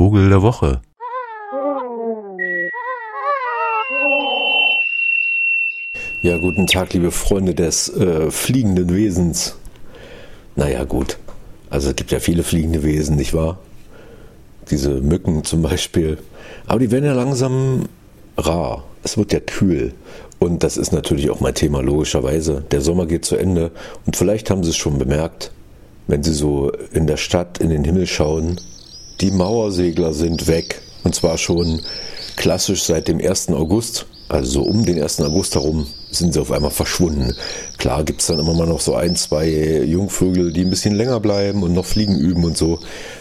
Vogel der Woche. Ja, guten Tag, liebe Freunde des äh, fliegenden Wesens. Naja, gut. Also es gibt ja viele fliegende Wesen, nicht wahr? Diese Mücken zum Beispiel. Aber die werden ja langsam rar. Es wird ja kühl. Und das ist natürlich auch mein Thema, logischerweise. Der Sommer geht zu Ende. Und vielleicht haben Sie es schon bemerkt, wenn Sie so in der Stadt in den Himmel schauen. Die Mauersegler sind weg. Und zwar schon klassisch seit dem 1. August. Also so um den 1. August herum sind sie auf einmal verschwunden. Klar gibt es dann immer mal noch so ein, zwei Jungvögel, die ein bisschen länger bleiben und noch Fliegen üben und so.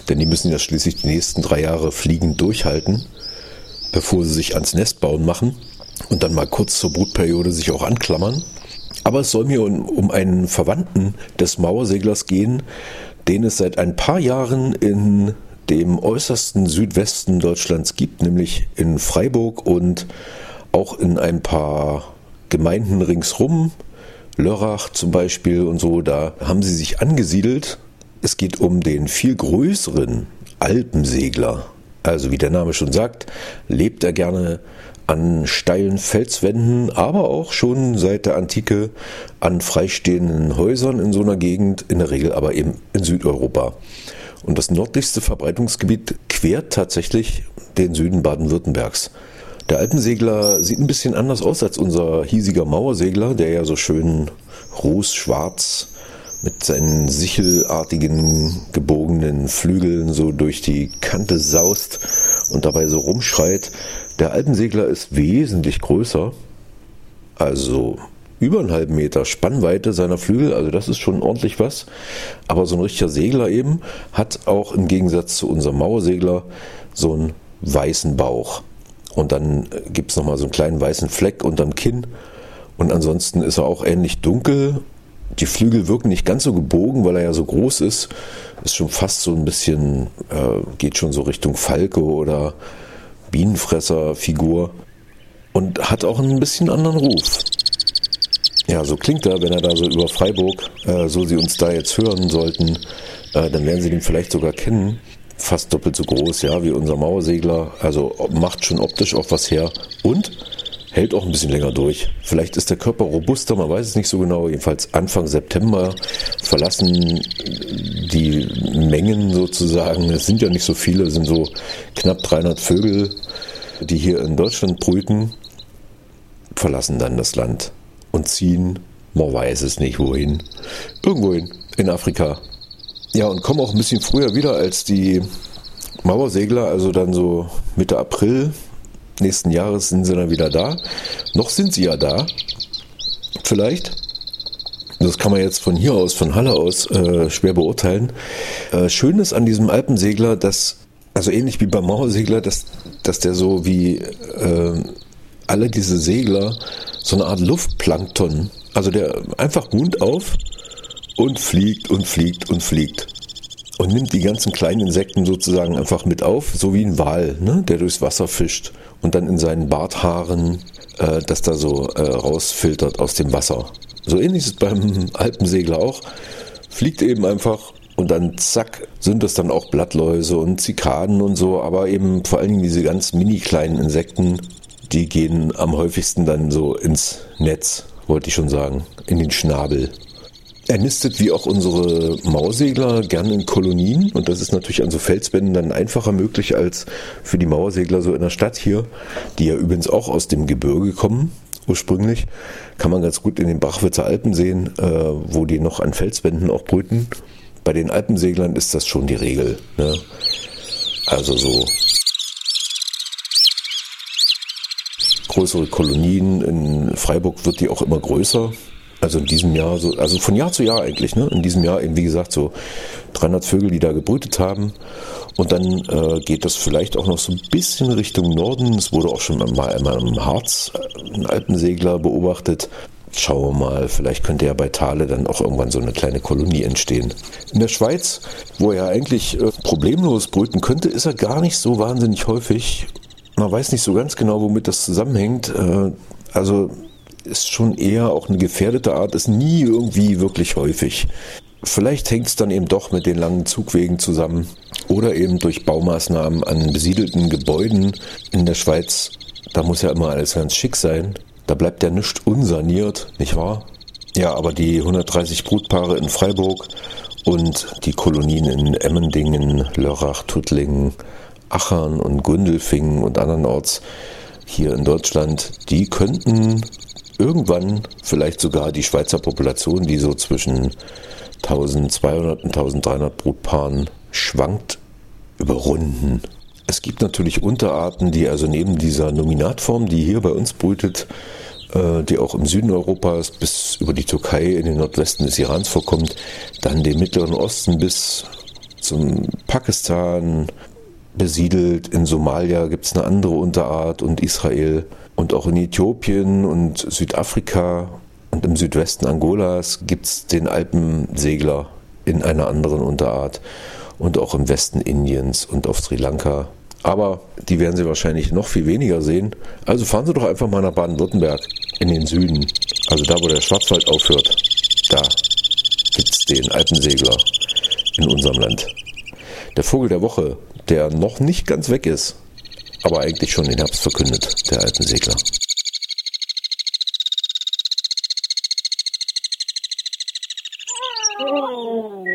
Denn die müssen ja schließlich die nächsten drei Jahre Fliegen durchhalten, bevor sie sich ans Nest bauen machen und dann mal kurz zur Brutperiode sich auch anklammern. Aber es soll mir um einen Verwandten des Mauerseglers gehen, den es seit ein paar Jahren in dem äußersten Südwesten Deutschlands gibt, nämlich in Freiburg und auch in ein paar Gemeinden ringsrum, Lörrach zum Beispiel und so, da haben sie sich angesiedelt. Es geht um den viel größeren Alpensegler. Also wie der Name schon sagt, lebt er gerne an steilen Felswänden, aber auch schon seit der Antike an freistehenden Häusern in so einer Gegend, in der Regel aber eben in Südeuropa. Und das nördlichste Verbreitungsgebiet quert tatsächlich den Süden Baden-Württembergs. Der Alpensegler sieht ein bisschen anders aus als unser hiesiger Mauersegler, der ja so schön rußschwarz mit seinen sichelartigen gebogenen Flügeln so durch die Kante saust und dabei so rumschreit. Der Alpensegler ist wesentlich größer, also über einen halben Meter Spannweite seiner Flügel, also das ist schon ordentlich was. Aber so ein richtiger Segler eben hat auch im Gegensatz zu unserem Mauersegler so einen weißen Bauch. Und dann gibt es nochmal so einen kleinen weißen Fleck unterm Kinn. Und ansonsten ist er auch ähnlich dunkel. Die Flügel wirken nicht ganz so gebogen, weil er ja so groß ist. Ist schon fast so ein bisschen, äh, geht schon so Richtung Falke oder Bienenfresser-Figur. Und hat auch ein bisschen anderen Ruf. Ja, so klingt er, wenn er da so über Freiburg, äh, so Sie uns da jetzt hören sollten, äh, dann werden Sie den vielleicht sogar kennen fast doppelt so groß, ja, wie unser Mauersegler. Also macht schon optisch auch was her und hält auch ein bisschen länger durch. Vielleicht ist der Körper robuster, man weiß es nicht so genau. Jedenfalls Anfang September verlassen die Mengen sozusagen, es sind ja nicht so viele, es sind so knapp 300 Vögel, die hier in Deutschland brüten, verlassen dann das Land und ziehen, man weiß es nicht wohin, irgendwohin in Afrika ja, und kommen auch ein bisschen früher wieder als die Mauersegler, also dann so Mitte April nächsten Jahres sind sie dann wieder da. Noch sind sie ja da, vielleicht. Das kann man jetzt von hier aus, von Halle aus, äh, schwer beurteilen. Äh, schön ist an diesem Alpensegler, dass, also ähnlich wie beim Mauersegler, dass, dass der so wie äh, alle diese Segler so eine Art Luftplankton, also der einfach Mund auf und fliegt und fliegt und fliegt. Und nimmt die ganzen kleinen Insekten sozusagen einfach mit auf, so wie ein Wal, ne, der durchs Wasser fischt und dann in seinen Barthaaren äh, das da so äh, rausfiltert aus dem Wasser. So ähnlich ist es beim Alpensegler auch. Fliegt eben einfach und dann zack sind das dann auch Blattläuse und Zikaden und so, aber eben vor allen Dingen diese ganz mini kleinen Insekten, die gehen am häufigsten dann so ins Netz, wollte ich schon sagen, in den Schnabel. Er nistet wie auch unsere Mauersegler gerne in Kolonien und das ist natürlich an so Felswänden dann einfacher möglich als für die Mauersegler so in der Stadt hier, die ja übrigens auch aus dem Gebirge kommen ursprünglich. Kann man ganz gut in den Brachwitzer Alpen sehen, äh, wo die noch an Felswänden auch brüten. Bei den Alpenseglern ist das schon die Regel. Ne? Also so größere Kolonien. In Freiburg wird die auch immer größer. Also in diesem Jahr, so, also von Jahr zu Jahr eigentlich, ne? In diesem Jahr eben, wie gesagt, so 300 Vögel, die da gebrütet haben. Und dann äh, geht das vielleicht auch noch so ein bisschen Richtung Norden. Es wurde auch schon mal einmal im Harz äh, ein Alpensegler beobachtet. Schauen wir mal, vielleicht könnte ja bei Thale dann auch irgendwann so eine kleine Kolonie entstehen. In der Schweiz, wo er eigentlich äh, problemlos brüten könnte, ist er gar nicht so wahnsinnig häufig. Man weiß nicht so ganz genau, womit das zusammenhängt. Äh, also ist schon eher auch eine gefährdete Art, ist nie irgendwie wirklich häufig. Vielleicht hängt es dann eben doch mit den langen Zugwegen zusammen oder eben durch Baumaßnahmen an besiedelten Gebäuden in der Schweiz. Da muss ja immer alles ganz schick sein. Da bleibt ja nichts unsaniert, nicht wahr? Ja, aber die 130 Brutpaare in Freiburg und die Kolonien in Emmendingen, Lörrach, Tuttlingen, Achern und Gundelfingen und andernorts hier in Deutschland, die könnten irgendwann vielleicht sogar die Schweizer Population, die so zwischen 1200 und 1300 Brutpaaren schwankt, überrunden. Es gibt natürlich Unterarten, die also neben dieser Nominatform, die hier bei uns brütet, äh, die auch im Süden Europas bis über die Türkei in den Nordwesten des Irans vorkommt, dann den Mittleren Osten bis zum Pakistan besiedelt. In Somalia gibt es eine andere Unterart und Israel und auch in Äthiopien und Südafrika und im Südwesten Angolas gibt es den Alpensegler in einer anderen Unterart und auch im Westen Indiens und auf Sri Lanka aber die werden Sie wahrscheinlich noch viel weniger sehen. Also fahren Sie doch einfach mal nach Baden-Württemberg in den Süden. Also da, wo der Schwarzwald aufhört. Da gibt es den Alpensegler in unserem Land. Der Vogel der Woche, der noch nicht ganz weg ist, aber eigentlich schon den Herbst verkündet, der Alpensegler. Oh.